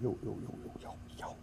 有，有，有，有，有，有。